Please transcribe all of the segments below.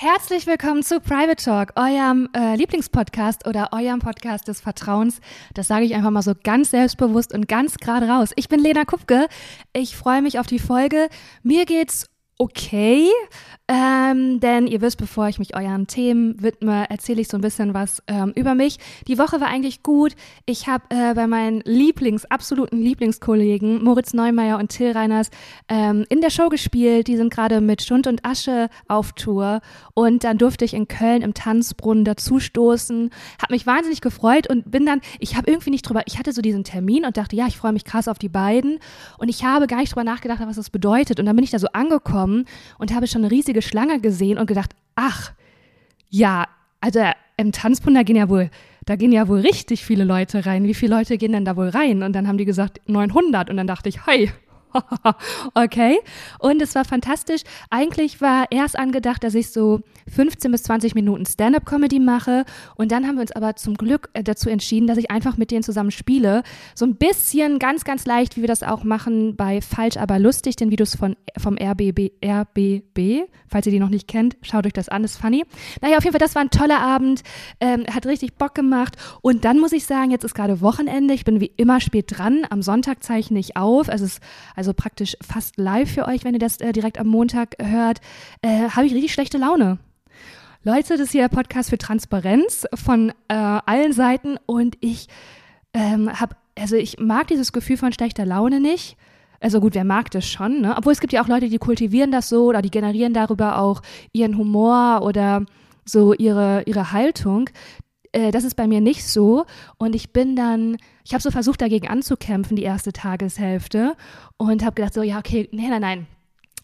Herzlich willkommen zu Private Talk, eurem äh, Lieblingspodcast oder eurem Podcast des Vertrauens. Das sage ich einfach mal so ganz selbstbewusst und ganz gerade raus. Ich bin Lena Kupke. Ich freue mich auf die Folge. Mir geht's okay. Ähm, denn ihr wisst, bevor ich mich euren Themen widme, erzähle ich so ein bisschen was ähm, über mich. Die Woche war eigentlich gut. Ich habe äh, bei meinen Lieblings, absoluten Lieblingskollegen Moritz Neumeier und Till Reiners ähm, in der Show gespielt. Die sind gerade mit Stund und Asche auf Tour. Und dann durfte ich in Köln im Tanzbrunnen dazustoßen. Habe mich wahnsinnig gefreut und bin dann, ich habe irgendwie nicht drüber, ich hatte so diesen Termin und dachte, ja, ich freue mich krass auf die beiden. Und ich habe gar nicht drüber nachgedacht, was das bedeutet. Und dann bin ich da so angekommen und habe schon eine riesige Schlange gesehen und gedacht, ach, ja, also im Tanzbund, da gehen ja wohl, da gehen ja wohl richtig viele Leute rein. Wie viele Leute gehen denn da wohl rein? Und dann haben die gesagt 900 und dann dachte ich, hey, okay. Und es war fantastisch. Eigentlich war erst angedacht, dass ich so 15 bis 20 Minuten Stand-up-Comedy mache. Und dann haben wir uns aber zum Glück äh, dazu entschieden, dass ich einfach mit denen zusammen spiele. So ein bisschen ganz, ganz leicht, wie wir das auch machen bei Falsch, aber lustig, den Videos von, vom RBB, RBB. Falls ihr die noch nicht kennt, schaut euch das an, ist funny. Naja, auf jeden Fall, das war ein toller Abend. Ähm, hat richtig Bock gemacht. Und dann muss ich sagen, jetzt ist gerade Wochenende. Ich bin wie immer spät dran. Am Sonntag zeichne ich auf. Es ist also praktisch fast live für euch, wenn ihr das äh, direkt am Montag hört. Äh, Habe ich richtig schlechte Laune. Leute, das ist hier der Podcast für Transparenz von äh, allen Seiten und ich ähm, habe, also ich mag dieses Gefühl von schlechter Laune nicht. Also gut, wer mag das schon, ne? Obwohl es gibt ja auch Leute, die kultivieren das so oder die generieren darüber auch ihren Humor oder so ihre, ihre Haltung. Äh, das ist bei mir nicht so. Und ich bin dann, ich habe so versucht, dagegen anzukämpfen, die erste Tageshälfte. Und habe gedacht, so, ja, okay, nein, nein, nein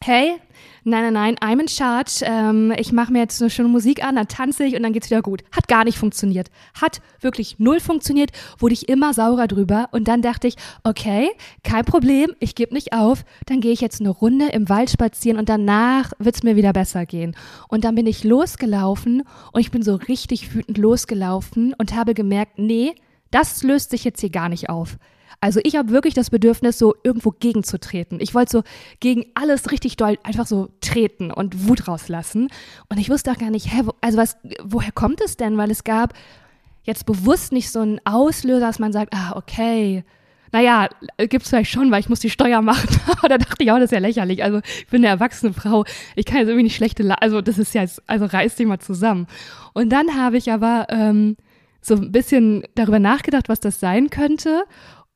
hey, nein, nein, nein, I'm in charge. Ähm, ich mache mir jetzt eine schöne Musik an, dann tanze ich und dann geht's wieder gut. Hat gar nicht funktioniert. Hat wirklich null funktioniert, wurde ich immer saurer drüber. Und dann dachte ich, okay, kein Problem, ich gebe nicht auf. Dann gehe ich jetzt eine Runde im Wald spazieren und danach wird's mir wieder besser gehen. Und dann bin ich losgelaufen und ich bin so richtig wütend losgelaufen und habe gemerkt, nee, das löst sich jetzt hier gar nicht auf. Also ich habe wirklich das Bedürfnis, so irgendwo gegenzutreten. Ich wollte so gegen alles richtig doll einfach so treten und Wut rauslassen. Und ich wusste auch gar nicht, hä, also was, woher kommt es denn? Weil es gab jetzt bewusst nicht so einen Auslöser, dass man sagt, ah, okay, naja, gibt es vielleicht schon, weil ich muss die Steuer machen. Aber da dachte ich auch, das ist ja lächerlich. Also ich bin eine erwachsene Frau. Ich kann jetzt irgendwie nicht schlechte, La also das ist ja jetzt, also reiß dich mal zusammen. Und dann habe ich aber ähm, so ein bisschen darüber nachgedacht, was das sein könnte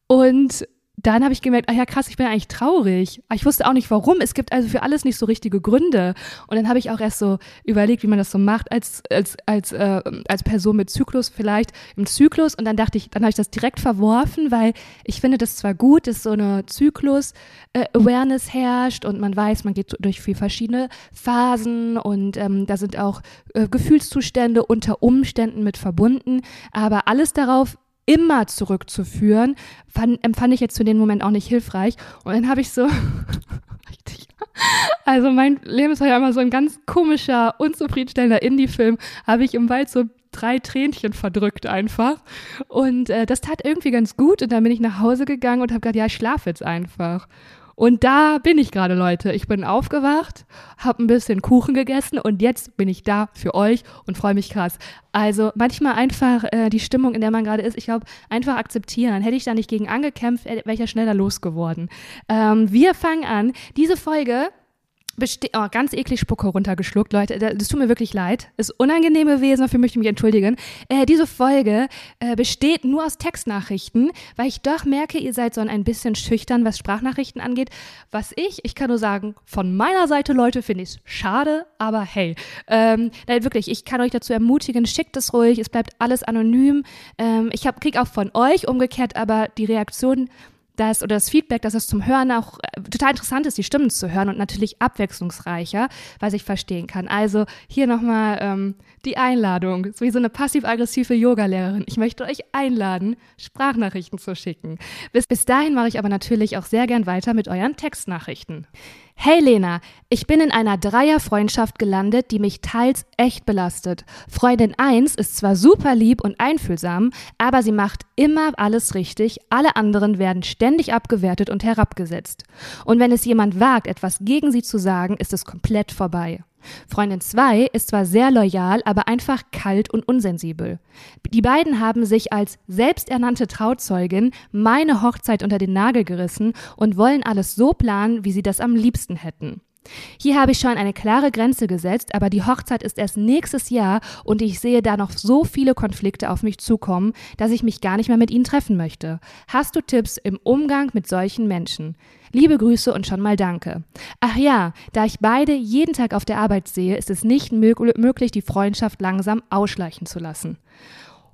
und dann habe ich gemerkt, ah ja krass, ich bin eigentlich traurig. Ich wusste auch nicht warum. Es gibt also für alles nicht so richtige Gründe. Und dann habe ich auch erst so überlegt, wie man das so macht als als als äh, als Person mit Zyklus vielleicht im Zyklus. Und dann dachte ich, dann habe ich das direkt verworfen, weil ich finde das zwar gut, dass so eine Zyklus äh, Awareness herrscht und man weiß, man geht durch viel verschiedene Phasen und ähm, da sind auch äh, Gefühlszustände unter Umständen mit verbunden. Aber alles darauf immer zurückzuführen, fand, empfand ich jetzt zu dem Moment auch nicht hilfreich. Und dann habe ich so, also mein Leben ist ja immer so ein ganz komischer, unzufriedenstellender Indie-Film, habe ich im Wald so drei Tränchen verdrückt einfach. Und äh, das tat irgendwie ganz gut. Und dann bin ich nach Hause gegangen und habe gedacht, ja, ich schlafe jetzt einfach. Und da bin ich gerade, Leute. Ich bin aufgewacht, habe ein bisschen Kuchen gegessen und jetzt bin ich da für euch und freue mich krass. Also manchmal einfach äh, die Stimmung, in der man gerade ist, ich glaube, einfach akzeptieren. Hätte ich da nicht gegen angekämpft, wäre ich ja schneller losgeworden. Ähm, wir fangen an. Diese Folge oh, ganz eklig Spucke runtergeschluckt, Leute. Das tut mir wirklich leid. Ist unangenehm gewesen, dafür möchte ich mich entschuldigen. Äh, diese Folge äh, besteht nur aus Textnachrichten, weil ich doch merke, ihr seid so ein bisschen schüchtern, was Sprachnachrichten angeht. Was ich, ich kann nur sagen, von meiner Seite, Leute, finde ich es schade, aber hey. Ähm, nein, wirklich, ich kann euch dazu ermutigen, schickt es ruhig, es bleibt alles anonym. Ähm, ich hab, krieg auch von euch umgekehrt, aber die Reaktion das oder das Feedback, dass es zum Hören auch äh, total interessant ist, die Stimmen zu hören und natürlich abwechslungsreicher, was ich verstehen kann. Also hier nochmal ähm, die Einladung, so wie so eine passiv-aggressive Yoga-Lehrerin. Ich möchte euch einladen, Sprachnachrichten zu schicken. Bis, bis dahin mache ich aber natürlich auch sehr gern weiter mit euren Textnachrichten. Hey Lena, ich bin in einer Dreierfreundschaft gelandet, die mich teils echt belastet. Freundin 1 ist zwar super lieb und einfühlsam, aber sie macht immer alles richtig, alle anderen werden ständig abgewertet und herabgesetzt. Und wenn es jemand wagt, etwas gegen sie zu sagen, ist es komplett vorbei. Freundin 2 ist zwar sehr loyal, aber einfach kalt und unsensibel. Die beiden haben sich als selbsternannte Trauzeugin meine Hochzeit unter den Nagel gerissen und wollen alles so planen, wie sie das am liebsten hätten. Hier habe ich schon eine klare Grenze gesetzt, aber die Hochzeit ist erst nächstes Jahr und ich sehe da noch so viele Konflikte auf mich zukommen, dass ich mich gar nicht mehr mit ihnen treffen möchte. Hast du Tipps im Umgang mit solchen Menschen? Liebe Grüße und schon mal danke. Ach ja, da ich beide jeden Tag auf der Arbeit sehe, ist es nicht möglich, die Freundschaft langsam ausschleichen zu lassen.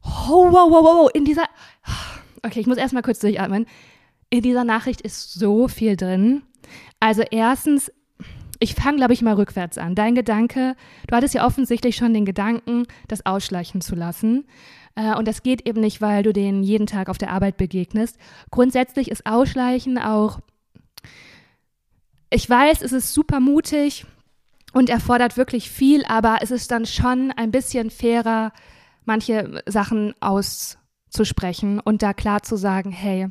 Oh, wow, wow, wow, in dieser. Okay, ich muss erstmal kurz durchatmen. In dieser Nachricht ist so viel drin. Also, erstens, ich fange, glaube ich, mal rückwärts an. Dein Gedanke, du hattest ja offensichtlich schon den Gedanken, das ausschleichen zu lassen. Äh, und das geht eben nicht, weil du denen jeden Tag auf der Arbeit begegnest. Grundsätzlich ist Ausschleichen auch, ich weiß, es ist super mutig und erfordert wirklich viel, aber es ist dann schon ein bisschen fairer, manche Sachen auszusprechen und da klar zu sagen, hey,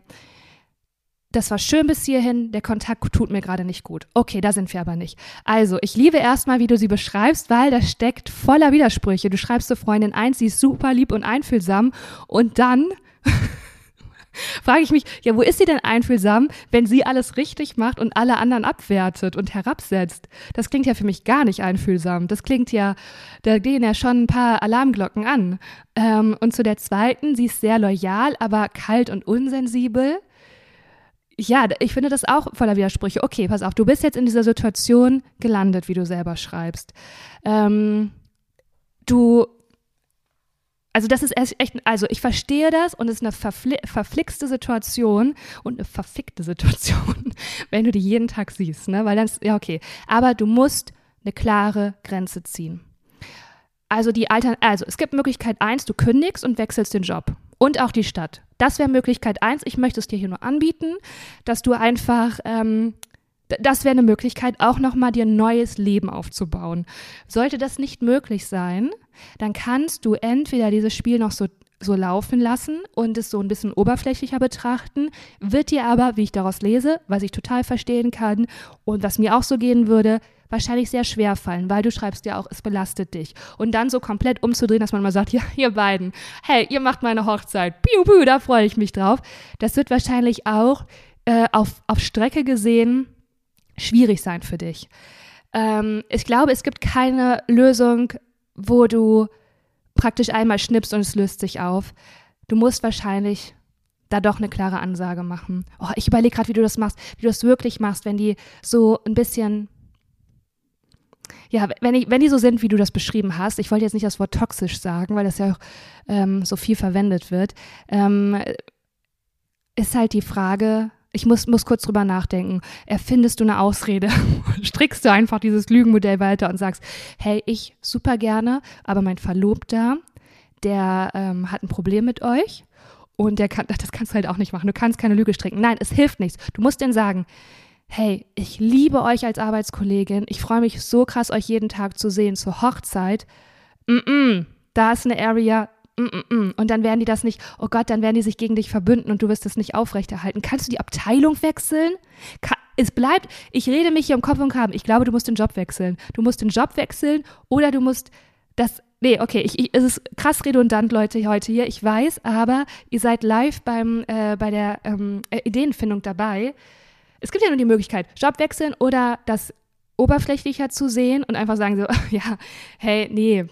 das war schön bis hierhin, der Kontakt tut mir gerade nicht gut. Okay, da sind wir aber nicht. Also, ich liebe erstmal, wie du sie beschreibst, weil das steckt voller Widersprüche. Du schreibst zur Freundin eins, sie ist super lieb und einfühlsam und dann frage ich mich, ja, wo ist sie denn einfühlsam, wenn sie alles richtig macht und alle anderen abwertet und herabsetzt? Das klingt ja für mich gar nicht einfühlsam. Das klingt ja, da gehen ja schon ein paar Alarmglocken an. Ähm, und zu der zweiten, sie ist sehr loyal, aber kalt und unsensibel ja, ich finde das auch voller Widersprüche. Okay, pass auf, du bist jetzt in dieser Situation gelandet, wie du selber schreibst. Ähm, du, also das ist echt, also ich verstehe das und es ist eine verfli verflixte Situation und eine verfickte Situation, wenn du die jeden Tag siehst, ne? Weil dann ja, okay. Aber du musst eine klare Grenze ziehen. Also die Altern also es gibt Möglichkeit eins, du kündigst und wechselst den Job und auch die Stadt. Das wäre Möglichkeit eins. Ich möchte es dir hier nur anbieten, dass du einfach, ähm, das wäre eine Möglichkeit, auch nochmal dir ein neues Leben aufzubauen. Sollte das nicht möglich sein, dann kannst du entweder dieses Spiel noch so so laufen lassen und es so ein bisschen oberflächlicher betrachten, wird dir aber, wie ich daraus lese, was ich total verstehen kann und was mir auch so gehen würde, wahrscheinlich sehr schwer fallen, weil du schreibst ja auch, es belastet dich. Und dann so komplett umzudrehen, dass man mal sagt, ja, ihr beiden, hey, ihr macht meine Hochzeit, piu, piu, da freue ich mich drauf. Das wird wahrscheinlich auch äh, auf, auf Strecke gesehen schwierig sein für dich. Ähm, ich glaube, es gibt keine Lösung, wo du praktisch einmal schnippst und es löst sich auf. Du musst wahrscheinlich da doch eine klare Ansage machen. Oh, ich überlege gerade, wie du das machst, wie du das wirklich machst, wenn die so ein bisschen ja, wenn, ich, wenn die so sind, wie du das beschrieben hast, ich wollte jetzt nicht das Wort toxisch sagen, weil das ja auch ähm, so viel verwendet wird, ähm, ist halt die Frage, ich muss, muss kurz drüber nachdenken. Erfindest du eine Ausrede? Strickst du einfach dieses Lügenmodell weiter und sagst, hey, ich super gerne, aber mein Verlobter, der ähm, hat ein Problem mit euch und der kann, das kannst du halt auch nicht machen. Du kannst keine Lüge stricken. Nein, es hilft nichts. Du musst denen sagen, hey, ich liebe euch als Arbeitskollegin. Ich freue mich so krass, euch jeden Tag zu sehen zur Hochzeit. Mm -mm, da ist eine Area. Mm und dann werden die das nicht, oh Gott, dann werden die sich gegen dich verbünden und du wirst das nicht aufrechterhalten. Kannst du die Abteilung wechseln? Kann, es bleibt, ich rede mich hier im Kopf und Kragen. Ich glaube, du musst den Job wechseln. Du musst den Job wechseln oder du musst das Nee, okay, ich, ich, es ist krass redundant, Leute, heute hier, ich weiß, aber ihr seid live beim, äh, bei der ähm, äh, Ideenfindung dabei es gibt ja nur die Möglichkeit, Job wechseln oder das oberflächlicher zu sehen und einfach sagen so, ja, hey, nee,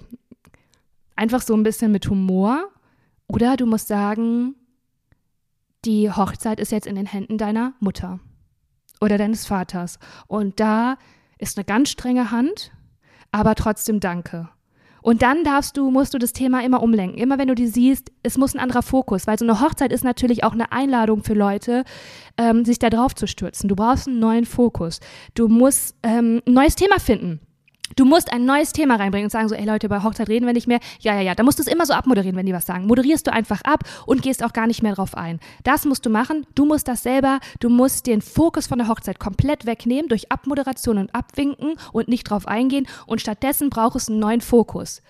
einfach so ein bisschen mit Humor. Oder du musst sagen, die Hochzeit ist jetzt in den Händen deiner Mutter oder deines Vaters. Und da ist eine ganz strenge Hand, aber trotzdem danke. Und dann darfst du, musst du das Thema immer umlenken. Immer wenn du die siehst, es muss ein anderer Fokus, weil so eine Hochzeit ist natürlich auch eine Einladung für Leute, ähm, sich da drauf zu stürzen. Du brauchst einen neuen Fokus. Du musst ähm, ein neues Thema finden. Du musst ein neues Thema reinbringen und sagen so, ey Leute, bei Hochzeit reden wir nicht mehr. Ja, ja, ja. Da musst du es immer so abmoderieren, wenn die was sagen. Moderierst du einfach ab und gehst auch gar nicht mehr drauf ein. Das musst du machen. Du musst das selber, du musst den Fokus von der Hochzeit komplett wegnehmen durch Abmoderation und Abwinken und nicht drauf eingehen. Und stattdessen braucht es einen neuen Fokus.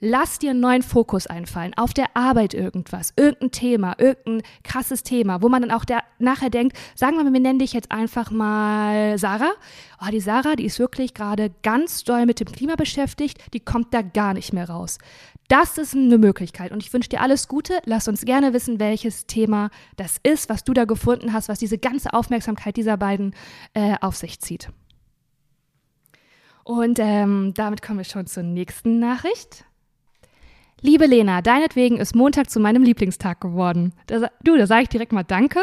Lass dir einen neuen Fokus einfallen, auf der Arbeit irgendwas, irgendein Thema, irgendein krasses Thema, wo man dann auch der, nachher denkt, sagen wir mal, wir nennen dich jetzt einfach mal Sarah. Oh, die Sarah, die ist wirklich gerade ganz doll mit dem Klima beschäftigt, die kommt da gar nicht mehr raus. Das ist eine Möglichkeit und ich wünsche dir alles Gute. Lass uns gerne wissen, welches Thema das ist, was du da gefunden hast, was diese ganze Aufmerksamkeit dieser beiden äh, auf sich zieht. Und ähm, damit kommen wir schon zur nächsten Nachricht. Liebe Lena, deinetwegen ist Montag zu meinem Lieblingstag geworden. Da, du, da sage ich direkt mal Danke.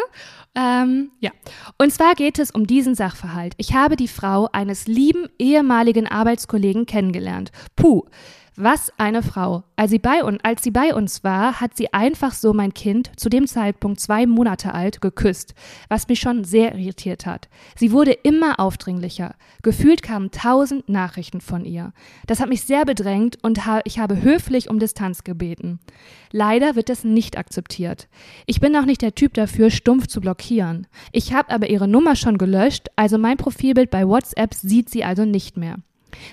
Ähm, ja. Und zwar geht es um diesen Sachverhalt. Ich habe die Frau eines lieben ehemaligen Arbeitskollegen kennengelernt. Puh. Was eine Frau. Als sie, bei uns, als sie bei uns war, hat sie einfach so mein Kind, zu dem Zeitpunkt zwei Monate alt, geküsst, was mich schon sehr irritiert hat. Sie wurde immer aufdringlicher. Gefühlt kamen tausend Nachrichten von ihr. Das hat mich sehr bedrängt und ha ich habe höflich um Distanz gebeten. Leider wird das nicht akzeptiert. Ich bin auch nicht der Typ dafür, stumpf zu blockieren. Ich habe aber ihre Nummer schon gelöscht, also mein Profilbild bei WhatsApp sieht sie also nicht mehr.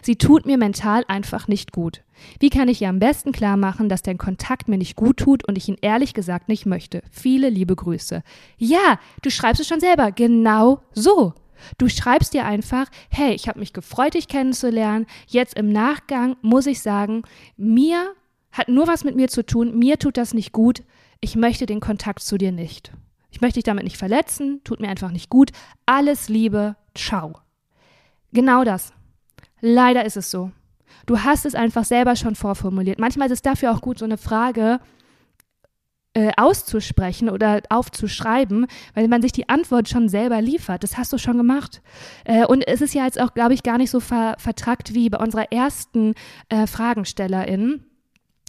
Sie tut mir mental einfach nicht gut. Wie kann ich ihr am besten klar machen, dass der Kontakt mir nicht gut tut und ich ihn ehrlich gesagt nicht möchte? Viele liebe Grüße. Ja, du schreibst es schon selber. Genau so. Du schreibst dir einfach, hey, ich habe mich gefreut, dich kennenzulernen. Jetzt im Nachgang muss ich sagen, mir hat nur was mit mir zu tun. Mir tut das nicht gut. Ich möchte den Kontakt zu dir nicht. Ich möchte dich damit nicht verletzen. Tut mir einfach nicht gut. Alles Liebe. Ciao. Genau das. Leider ist es so. Du hast es einfach selber schon vorformuliert. Manchmal ist es dafür auch gut, so eine Frage äh, auszusprechen oder aufzuschreiben, weil man sich die Antwort schon selber liefert. Das hast du schon gemacht. Äh, und es ist ja jetzt auch, glaube ich, gar nicht so ver vertrackt wie bei unserer ersten äh, Fragenstellerin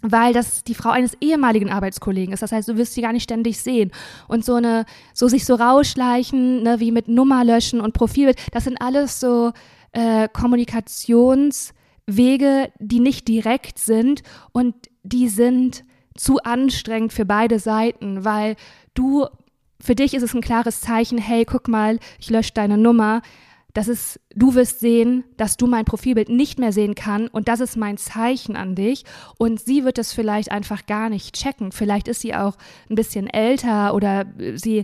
weil das die Frau eines ehemaligen Arbeitskollegen ist. Das heißt, du wirst sie gar nicht ständig sehen. Und so eine, so sich so rausschleichen, ne, wie mit Nummer löschen und Profilbild, das sind alles so äh, Kommunikationswege, die nicht direkt sind und die sind zu anstrengend für beide Seiten, weil du, für dich ist es ein klares Zeichen, hey, guck mal, ich lösche deine Nummer. Das ist, du wirst sehen, dass du mein Profilbild nicht mehr sehen kann und das ist mein Zeichen an dich. Und sie wird es vielleicht einfach gar nicht checken. Vielleicht ist sie auch ein bisschen älter oder sie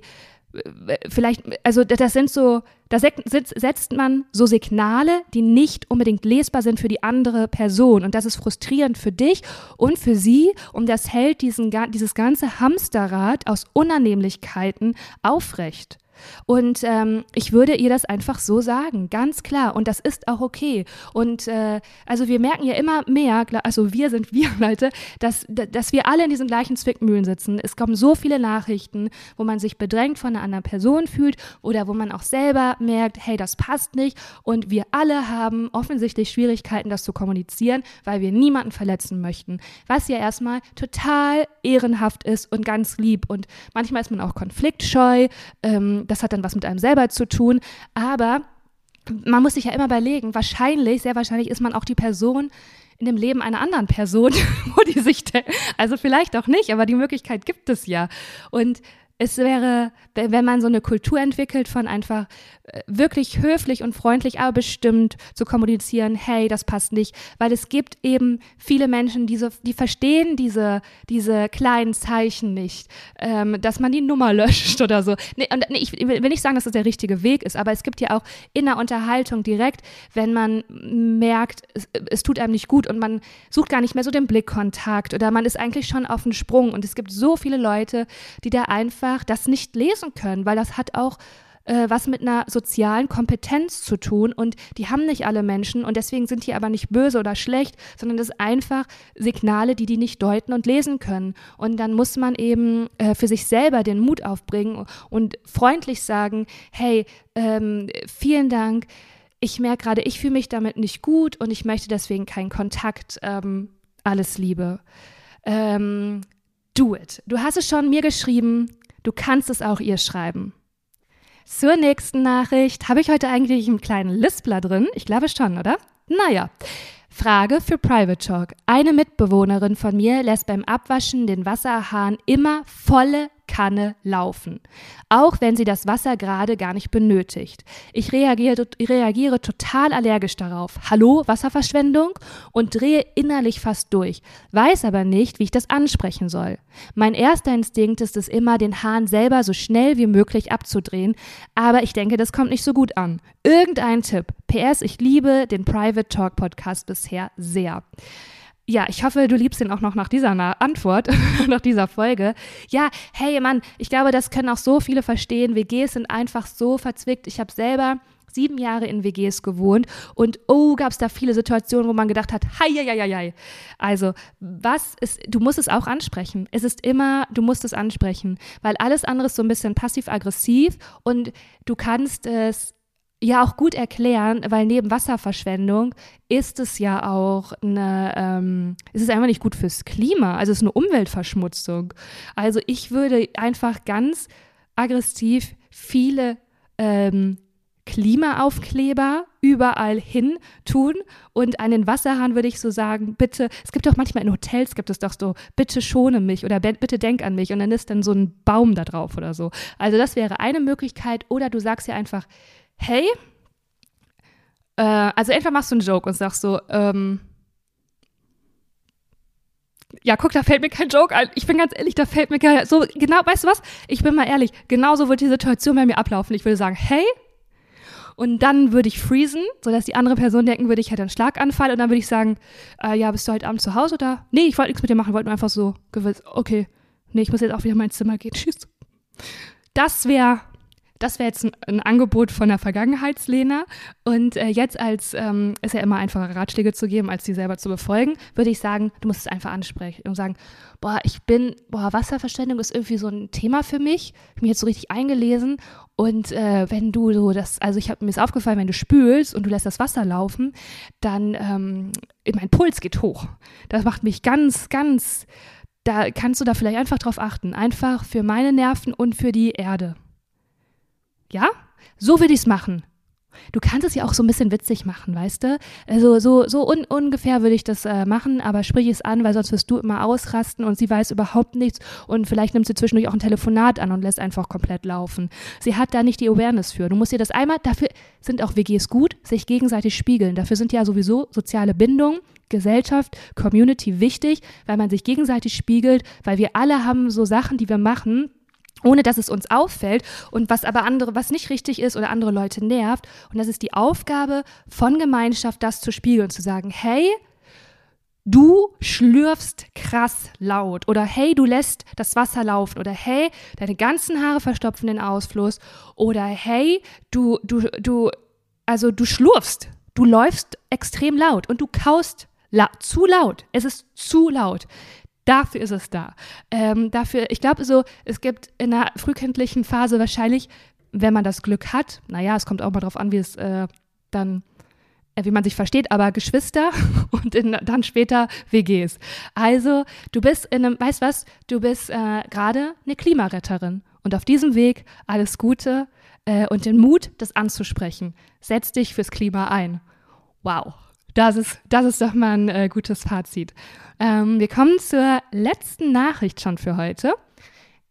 vielleicht, also das sind so, da setzt man so Signale, die nicht unbedingt lesbar sind für die andere Person. Und das ist frustrierend für dich und für sie. Und das hält diesen, dieses ganze Hamsterrad aus Unannehmlichkeiten aufrecht. Und ähm, ich würde ihr das einfach so sagen, ganz klar. Und das ist auch okay. Und äh, also wir merken ja immer mehr, also wir sind wir, Leute, dass, dass wir alle in diesen gleichen Zwickmühlen sitzen. Es kommen so viele Nachrichten, wo man sich bedrängt von einer anderen Person fühlt oder wo man auch selber merkt, hey, das passt nicht. Und wir alle haben offensichtlich Schwierigkeiten, das zu kommunizieren, weil wir niemanden verletzen möchten. Was ja erstmal total ehrenhaft ist und ganz lieb. Und manchmal ist man auch konfliktscheu. Ähm, das hat dann was mit einem selber zu tun. Aber man muss sich ja immer überlegen, wahrscheinlich, sehr wahrscheinlich ist man auch die Person in dem Leben einer anderen Person, wo die sich, also vielleicht auch nicht, aber die Möglichkeit gibt es ja. Und es wäre, wenn man so eine Kultur entwickelt von einfach wirklich höflich und freundlich, aber bestimmt zu kommunizieren, hey, das passt nicht, weil es gibt eben viele Menschen, die, so, die verstehen diese, diese kleinen Zeichen nicht, ähm, dass man die Nummer löscht oder so. Nee, und, nee, ich will nicht sagen, dass das der richtige Weg ist, aber es gibt ja auch in der Unterhaltung direkt, wenn man merkt, es, es tut einem nicht gut und man sucht gar nicht mehr so den Blickkontakt oder man ist eigentlich schon auf dem Sprung. Und es gibt so viele Leute, die da einfach einfach das nicht lesen können, weil das hat auch äh, was mit einer sozialen Kompetenz zu tun und die haben nicht alle Menschen und deswegen sind die aber nicht böse oder schlecht, sondern das sind einfach Signale, die die nicht deuten und lesen können. Und dann muss man eben äh, für sich selber den Mut aufbringen und freundlich sagen, hey, ähm, vielen Dank. Ich merke gerade, ich fühle mich damit nicht gut und ich möchte deswegen keinen Kontakt. Ähm, alles Liebe. Ähm, do it. Du hast es schon mir geschrieben. Du kannst es auch ihr schreiben. Zur nächsten Nachricht. Habe ich heute eigentlich einen kleinen Lispler drin? Ich glaube schon, oder? Naja. Frage für Private Talk. Eine Mitbewohnerin von mir lässt beim Abwaschen den Wasserhahn immer volle Kanne laufen, auch wenn sie das Wasser gerade gar nicht benötigt. Ich reagiere, reagiere total allergisch darauf. Hallo, Wasserverschwendung? Und drehe innerlich fast durch, weiß aber nicht, wie ich das ansprechen soll. Mein erster Instinkt ist es immer, den Hahn selber so schnell wie möglich abzudrehen, aber ich denke, das kommt nicht so gut an. Irgendein Tipp. PS, ich liebe den Private Talk Podcast bisher sehr. Ja, ich hoffe, du liebst ihn auch noch nach dieser Antwort, nach dieser Folge. Ja, hey Mann, ich glaube, das können auch so viele verstehen. WGs sind einfach so verzwickt. Ich habe selber sieben Jahre in WGs gewohnt und oh, gab es da viele Situationen, wo man gedacht hat, hei, hei, hei, hei. Also, was ist, du musst es auch ansprechen. Es ist immer, du musst es ansprechen, weil alles andere ist so ein bisschen passiv-aggressiv und du kannst es ja auch gut erklären, weil neben Wasserverschwendung ist es ja auch eine, ähm, es ist einfach nicht gut fürs Klima, also es ist eine Umweltverschmutzung. Also ich würde einfach ganz aggressiv viele ähm, Klimaaufkleber überall hin tun und an den Wasserhahn würde ich so sagen, bitte, es gibt doch manchmal in Hotels gibt es doch so, bitte schone mich oder bitte denk an mich und dann ist dann so ein Baum da drauf oder so. Also das wäre eine Möglichkeit oder du sagst ja einfach, hey, äh, also entweder machst du einen Joke und sagst so, ähm, ja, guck, da fällt mir kein Joke ein. Ich bin ganz ehrlich, da fällt mir kein, so, genau, weißt du was? Ich bin mal ehrlich, genauso wird die Situation bei mir ablaufen. Ich würde sagen, hey, und dann würde ich freezen, sodass die andere Person denken würde, ich hätte einen Schlaganfall. Und dann würde ich sagen, äh, ja, bist du heute Abend zu Hause oder? Nee, ich wollte nichts mit dir machen, wollte nur einfach so gewiss, okay, nee, ich muss jetzt auch wieder in mein Zimmer gehen. Tschüss. Das wäre das wäre jetzt ein, ein, Angebot von der Vergangenheitslena. Und äh, jetzt, als ähm, ist ja immer einfacher, Ratschläge zu geben, als sie selber zu befolgen, würde ich sagen, du musst es einfach ansprechen und sagen, boah, ich bin, boah, Wasserverschwendung ist irgendwie so ein Thema für mich. Ich bin jetzt so richtig eingelesen. Und äh, wenn du so das, also ich habe mir ist aufgefallen, wenn du spülst und du lässt das Wasser laufen, dann ähm, mein Puls geht hoch. Das macht mich ganz, ganz, da kannst du da vielleicht einfach drauf achten. Einfach für meine Nerven und für die Erde. Ja? So würde ich es machen. Du kannst es ja auch so ein bisschen witzig machen, weißt du? Also so, so un ungefähr würde ich das äh, machen, aber sprich es an, weil sonst wirst du immer ausrasten und sie weiß überhaupt nichts und vielleicht nimmt sie zwischendurch auch ein Telefonat an und lässt einfach komplett laufen. Sie hat da nicht die Awareness für. Du musst dir das einmal, dafür sind auch WGs gut, sich gegenseitig spiegeln. Dafür sind ja sowieso soziale Bindungen Gesellschaft, Community wichtig, weil man sich gegenseitig spiegelt, weil wir alle haben so Sachen, die wir machen, ohne dass es uns auffällt und was aber andere, was nicht richtig ist oder andere Leute nervt. Und das ist die Aufgabe von Gemeinschaft, das zu spiegeln, zu sagen, hey, du schlürfst krass laut oder hey, du lässt das Wasser laufen oder hey, deine ganzen Haare verstopfen den Ausfluss oder hey, du, du, du, also du schlurfst, du läufst extrem laut und du kaust La zu laut. Es ist zu laut. Dafür ist es da. Ähm, dafür, ich glaube, so, es gibt in der frühkindlichen Phase wahrscheinlich, wenn man das Glück hat, naja, es kommt auch mal drauf an, wie es äh, dann äh, wie man sich versteht, aber Geschwister und in, dann später WGs. Also, du bist in einem, weißt was, du bist äh, gerade eine Klimaretterin und auf diesem Weg alles Gute äh, und den Mut, das anzusprechen. Setz dich fürs Klima ein. Wow. Das ist, das ist doch mal ein äh, gutes Fazit. Ähm, wir kommen zur letzten Nachricht schon für heute.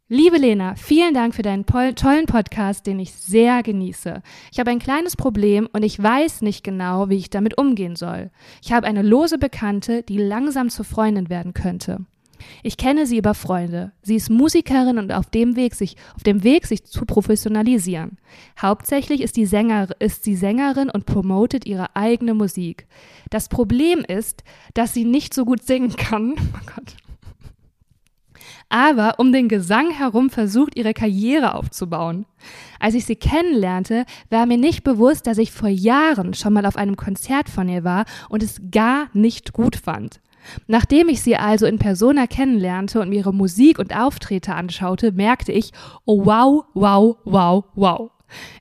Liebe Lena, vielen Dank für deinen tollen Podcast, den ich sehr genieße. Ich habe ein kleines Problem und ich weiß nicht genau, wie ich damit umgehen soll. Ich habe eine lose Bekannte, die langsam zur Freundin werden könnte. Ich kenne sie über Freunde. Sie ist Musikerin und auf dem Weg, sich, auf dem Weg, sich zu professionalisieren. Hauptsächlich ist, die Sänger, ist sie Sängerin und promotet ihre eigene Musik. Das Problem ist, dass sie nicht so gut singen kann. Oh Gott. Aber um den Gesang herum versucht, ihre Karriere aufzubauen. Als ich sie kennenlernte, war mir nicht bewusst, dass ich vor Jahren schon mal auf einem Konzert von ihr war und es gar nicht gut fand. Nachdem ich sie also in Persona kennenlernte und mir ihre Musik und Auftritte anschaute, merkte ich, oh wow, wow, wow, wow.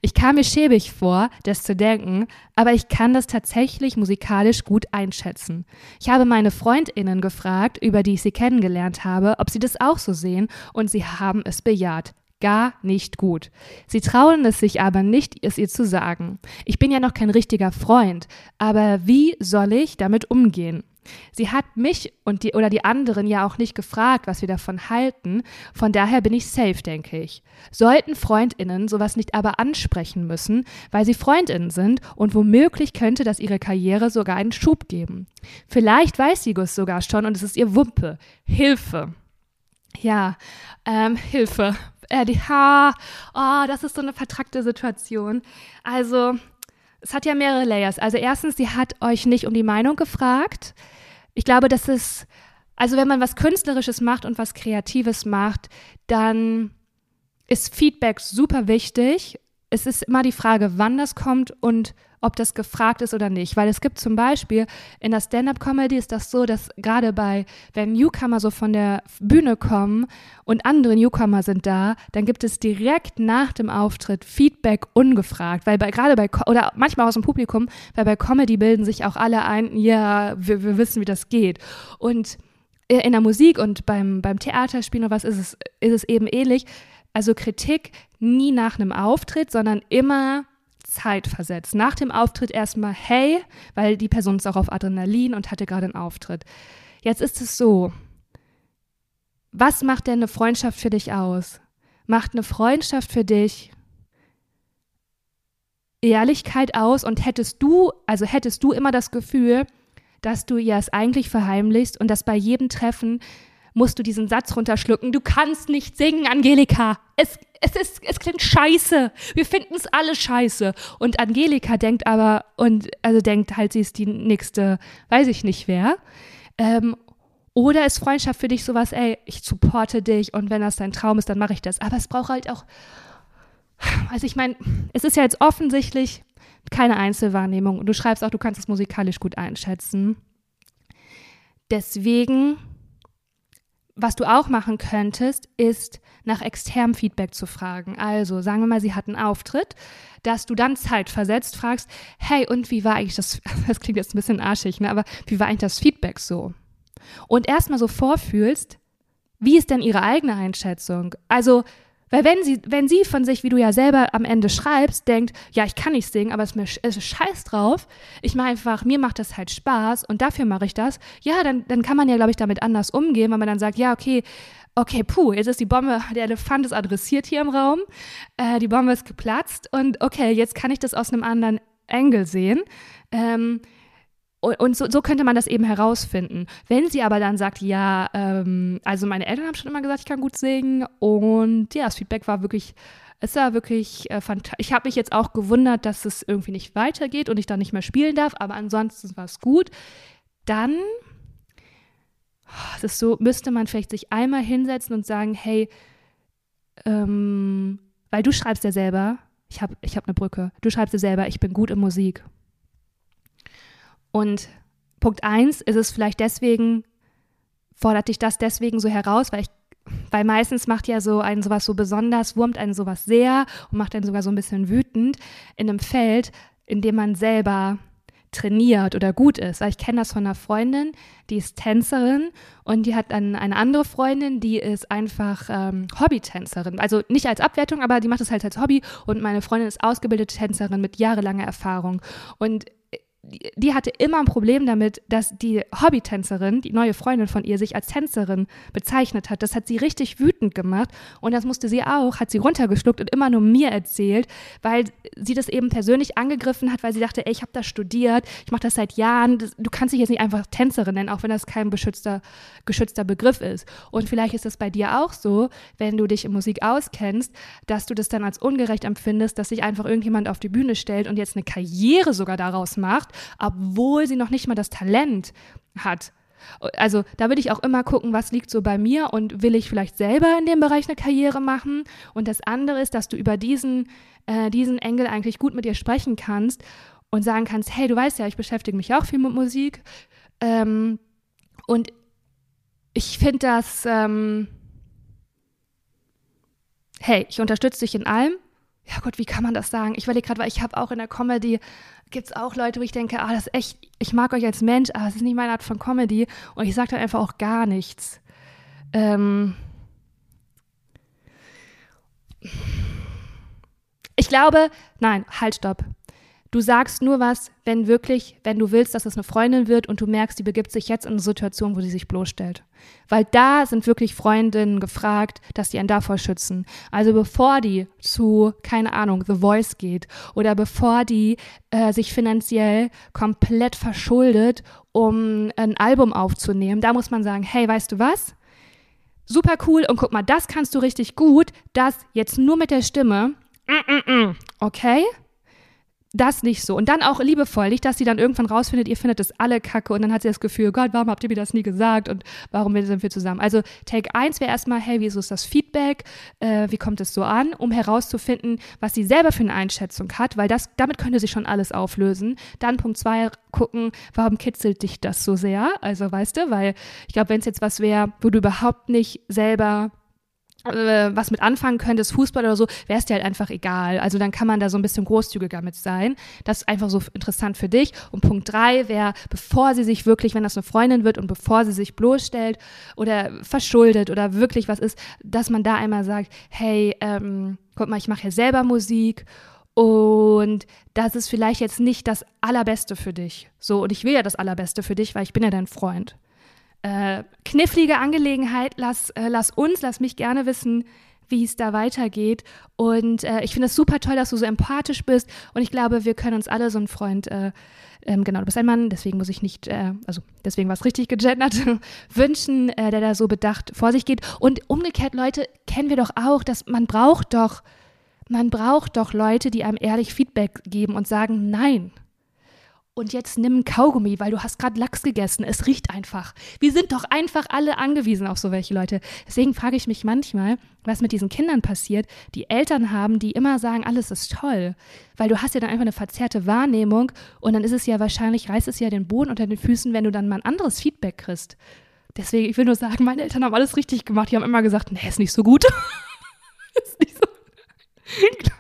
Ich kam mir schäbig vor, das zu denken, aber ich kann das tatsächlich musikalisch gut einschätzen. Ich habe meine Freundinnen gefragt, über die ich sie kennengelernt habe, ob sie das auch so sehen, und sie haben es bejaht gar nicht gut. Sie trauen es sich aber nicht, es ihr zu sagen. Ich bin ja noch kein richtiger Freund, aber wie soll ich damit umgehen? Sie hat mich und die oder die anderen ja auch nicht gefragt, was wir davon halten. Von daher bin ich safe, denke ich. Sollten Freundinnen sowas nicht aber ansprechen müssen, weil sie Freundinnen sind und womöglich könnte das ihre Karriere sogar einen Schub geben. Vielleicht weiß sie Gus sogar schon und es ist ihr Wumpe. Hilfe. Ja, ähm, Hilfe. Ha, oh, das ist so eine vertrackte Situation. Also, es hat ja mehrere Layers. Also erstens, sie hat euch nicht um die Meinung gefragt. Ich glaube, das ist, also wenn man was Künstlerisches macht und was Kreatives macht, dann ist Feedback super wichtig. Es ist immer die Frage, wann das kommt und ob das gefragt ist oder nicht. Weil es gibt zum Beispiel in der Stand-up-Comedy ist das so, dass gerade bei, wenn Newcomer so von der Bühne kommen und andere Newcomer sind da, dann gibt es direkt nach dem Auftritt Feedback ungefragt. Weil bei, gerade bei, oder manchmal aus dem Publikum, weil bei Comedy bilden sich auch alle ein, ja, wir, wir wissen, wie das geht. Und in der Musik und beim, beim Theaterspielen oder was ist es, ist es eben ähnlich. Also Kritik nie nach einem Auftritt, sondern immer Zeit versetzt. Nach dem Auftritt erstmal, hey, weil die Person ist auch auf Adrenalin und hatte gerade einen Auftritt. Jetzt ist es so, was macht denn eine Freundschaft für dich aus? Macht eine Freundschaft für dich Ehrlichkeit aus und hättest du, also hättest du immer das Gefühl, dass du ihr es eigentlich verheimlichst und dass bei jedem Treffen musst du diesen Satz runterschlucken. Du kannst nicht singen, Angelika. Es, es, ist, es klingt scheiße. Wir finden es alle scheiße. Und Angelika denkt aber, und also denkt halt, sie ist die nächste, weiß ich nicht wer. Ähm, oder ist Freundschaft für dich sowas, ey, ich supporte dich und wenn das dein Traum ist, dann mache ich das. Aber es braucht halt auch, also ich meine, es ist ja jetzt offensichtlich keine Einzelwahrnehmung und du schreibst auch, du kannst es musikalisch gut einschätzen. Deswegen was du auch machen könntest, ist nach externem Feedback zu fragen. Also sagen wir mal, sie hat einen Auftritt, dass du dann zeitversetzt fragst, hey, und wie war eigentlich das, das klingt jetzt ein bisschen arschig, ne, aber wie war eigentlich das Feedback so? Und erstmal so vorfühlst, wie ist denn ihre eigene Einschätzung? Also weil wenn sie, wenn sie von sich, wie du ja selber am Ende schreibst, denkt, ja, ich kann nicht singen, aber es ist, mir, es ist scheiß drauf, ich mache einfach, mir macht das halt Spaß und dafür mache ich das, ja, dann, dann kann man ja, glaube ich, damit anders umgehen, weil man dann sagt, ja, okay, okay, puh, jetzt ist die Bombe, der Elefant ist adressiert hier im Raum, äh, die Bombe ist geplatzt und okay, jetzt kann ich das aus einem anderen Engel sehen. Ähm, und so, so, könnte man das eben herausfinden. Wenn sie aber dann sagt, ja, ähm, also meine Eltern haben schon immer gesagt, ich kann gut singen und ja, das Feedback war wirklich, es war wirklich äh, fantastisch. Ich habe mich jetzt auch gewundert, dass es irgendwie nicht weitergeht und ich dann nicht mehr spielen darf, aber ansonsten war es gut. Dann es ist so, müsste man vielleicht sich einmal hinsetzen und sagen, hey, ähm, weil du schreibst ja selber, ich habe ich hab eine Brücke, du schreibst ja selber, ich bin gut in Musik. Und Punkt eins ist es vielleicht deswegen, fordert dich das deswegen so heraus, weil ich weil meistens macht ja so einen sowas so besonders, wurmt einen sowas sehr und macht einen sogar so ein bisschen wütend in einem Feld, in dem man selber trainiert oder gut ist. Weil ich kenne das von einer Freundin, die ist Tänzerin und die hat dann eine andere Freundin, die ist einfach ähm, Hobbytänzerin. Also nicht als Abwertung, aber die macht es halt als Hobby und meine Freundin ist ausgebildete Tänzerin mit jahrelanger Erfahrung. Und die hatte immer ein Problem damit, dass die Hobbytänzerin, die neue Freundin von ihr, sich als Tänzerin bezeichnet hat. Das hat sie richtig wütend gemacht und das musste sie auch, hat sie runtergeschluckt und immer nur mir erzählt, weil sie das eben persönlich angegriffen hat, weil sie dachte, ey, ich habe das studiert, ich mache das seit Jahren, das, du kannst dich jetzt nicht einfach Tänzerin nennen, auch wenn das kein beschützter, geschützter Begriff ist. Und vielleicht ist es bei dir auch so, wenn du dich in Musik auskennst, dass du das dann als ungerecht empfindest, dass sich einfach irgendjemand auf die Bühne stellt und jetzt eine Karriere sogar daraus macht obwohl sie noch nicht mal das Talent hat. Also da würde ich auch immer gucken, was liegt so bei mir und will ich vielleicht selber in dem Bereich eine Karriere machen. Und das andere ist, dass du über diesen, äh, diesen Engel eigentlich gut mit ihr sprechen kannst und sagen kannst, hey, du weißt ja, ich beschäftige mich auch viel mit Musik. Ähm, und ich finde das, ähm, hey, ich unterstütze dich in allem. Ja Gott, wie kann man das sagen? Ich überlege gerade, weil ich habe auch in der Comedy gibt es auch Leute, wo ich denke, ah, das ist echt, ich mag euch als Mensch, aber es ist nicht meine Art von Comedy. Und ich sage dann einfach auch gar nichts. Ähm ich glaube, nein, halt, stopp. Du sagst nur was, wenn wirklich, wenn du willst, dass es eine Freundin wird und du merkst, die begibt sich jetzt in eine Situation, wo sie sich bloßstellt. Weil da sind wirklich Freundinnen gefragt, dass die einen davor schützen. Also bevor die zu, keine Ahnung, The Voice geht oder bevor die äh, sich finanziell komplett verschuldet, um ein Album aufzunehmen, da muss man sagen, hey, weißt du was? Super cool und guck mal, das kannst du richtig gut, das jetzt nur mit der Stimme. Mm, mm, mm. Okay? Das nicht so. Und dann auch liebevoll, nicht, dass sie dann irgendwann rausfindet, ihr findet das alle kacke und dann hat sie das Gefühl, Gott, warum habt ihr mir das nie gesagt und warum sind wir zusammen? Also Take 1 wäre erstmal, hey, wieso ist das Feedback? Äh, wie kommt es so an? Um herauszufinden, was sie selber für eine Einschätzung hat, weil das, damit könnte sie schon alles auflösen. Dann Punkt 2 gucken, warum kitzelt dich das so sehr? Also weißt du, weil ich glaube, wenn es jetzt was wäre, wo du überhaupt nicht selber äh, was mit anfangen könntest, Fußball oder so, wäre es dir halt einfach egal. Also dann kann man da so ein bisschen großzügiger mit sein. Das ist einfach so interessant für dich. Und Punkt drei wäre, bevor sie sich wirklich, wenn das eine Freundin wird und bevor sie sich bloßstellt oder verschuldet oder wirklich was ist, dass man da einmal sagt, hey, ähm, guck mal, ich mache ja selber Musik und das ist vielleicht jetzt nicht das Allerbeste für dich. So, und ich will ja das Allerbeste für dich, weil ich bin ja dein Freund äh, knifflige Angelegenheit. Lass, äh, lass uns, lass mich gerne wissen, wie es da weitergeht. Und äh, ich finde es super toll, dass du so empathisch bist. Und ich glaube, wir können uns alle so einen Freund, äh, ähm, genau, du bist ein Mann, deswegen muss ich nicht, äh, also deswegen war es richtig gegendert, wünschen, äh, der da so bedacht vor sich geht. Und umgekehrt, Leute, kennen wir doch auch, dass man braucht doch, man braucht doch Leute, die einem ehrlich Feedback geben und sagen, nein und jetzt nimm ein Kaugummi, weil du hast gerade Lachs gegessen. Es riecht einfach. Wir sind doch einfach alle angewiesen auf so welche Leute. Deswegen frage ich mich manchmal, was mit diesen Kindern passiert, die Eltern haben, die immer sagen, alles ist toll. Weil du hast ja dann einfach eine verzerrte Wahrnehmung und dann ist es ja wahrscheinlich, reißt es ja den Boden unter den Füßen, wenn du dann mal ein anderes Feedback kriegst. Deswegen, ich will nur sagen, meine Eltern haben alles richtig gemacht. Die haben immer gesagt, nee, ist nicht so gut. ist nicht so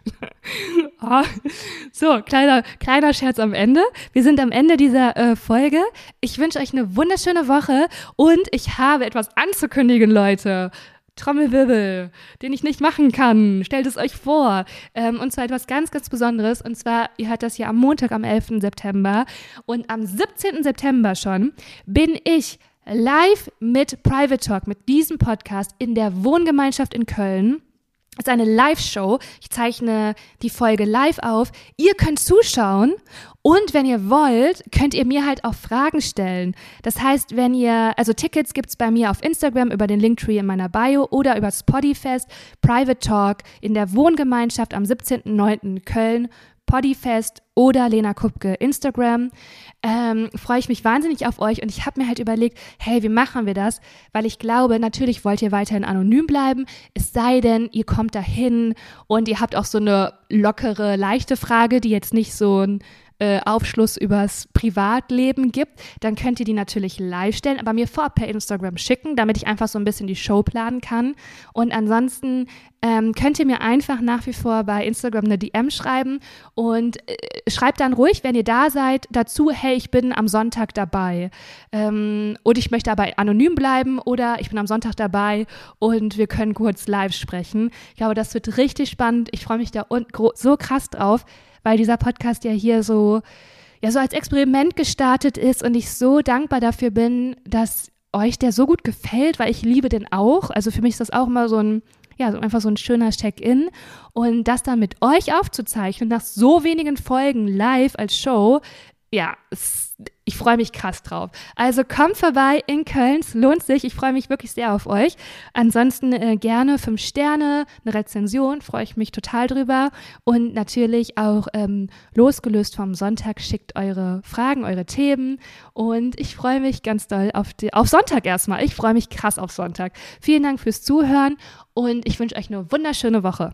oh. So, kleiner, kleiner Scherz am Ende. Wir sind am Ende dieser äh, Folge. Ich wünsche euch eine wunderschöne Woche und ich habe etwas anzukündigen, Leute. Trommelwirbel, den ich nicht machen kann. Stellt es euch vor. Ähm, und zwar etwas ganz, ganz Besonderes. Und zwar, ihr hört das ja am Montag, am 11. September. Und am 17. September schon bin ich live mit Private Talk, mit diesem Podcast in der Wohngemeinschaft in Köln. Ist eine Live-Show. Ich zeichne die Folge live auf. Ihr könnt zuschauen und wenn ihr wollt, könnt ihr mir halt auch Fragen stellen. Das heißt, wenn ihr, also Tickets gibt's bei mir auf Instagram über den Linktree in meiner Bio oder über Spotifest, Private Talk in der Wohngemeinschaft am 17.09. Köln Poddyfest oder Lena Kupke Instagram. Ähm, freue ich mich wahnsinnig auf euch und ich habe mir halt überlegt, hey, wie machen wir das? Weil ich glaube, natürlich wollt ihr weiterhin anonym bleiben, es sei denn, ihr kommt dahin und ihr habt auch so eine lockere, leichte Frage, die jetzt nicht so ein äh, Aufschluss übers Privatleben gibt, dann könnt ihr die natürlich live stellen, aber mir vorab per Instagram schicken, damit ich einfach so ein bisschen die Show planen kann. Und ansonsten ähm, könnt ihr mir einfach nach wie vor bei Instagram eine DM schreiben und äh, schreibt dann ruhig, wenn ihr da seid, dazu, hey, ich bin am Sonntag dabei ähm, und ich möchte aber anonym bleiben oder ich bin am Sonntag dabei und wir können kurz live sprechen. Ich glaube, das wird richtig spannend. Ich freue mich da so krass drauf weil dieser Podcast ja hier so, ja, so als Experiment gestartet ist und ich so dankbar dafür bin, dass euch der so gut gefällt, weil ich liebe den auch. Also für mich ist das auch immer so ein, ja, einfach so ein schöner Check-in. Und das dann mit euch aufzuzeichnen, nach so wenigen Folgen live als Show, ja, ich freue mich krass drauf. Also kommt vorbei in Köln, es lohnt sich. Ich freue mich wirklich sehr auf euch. Ansonsten äh, gerne fünf Sterne, eine Rezension, freue ich mich total drüber. Und natürlich auch ähm, losgelöst vom Sonntag, schickt eure Fragen, eure Themen. Und ich freue mich ganz doll auf, die, auf Sonntag erstmal. Ich freue mich krass auf Sonntag. Vielen Dank fürs Zuhören und ich wünsche euch eine wunderschöne Woche.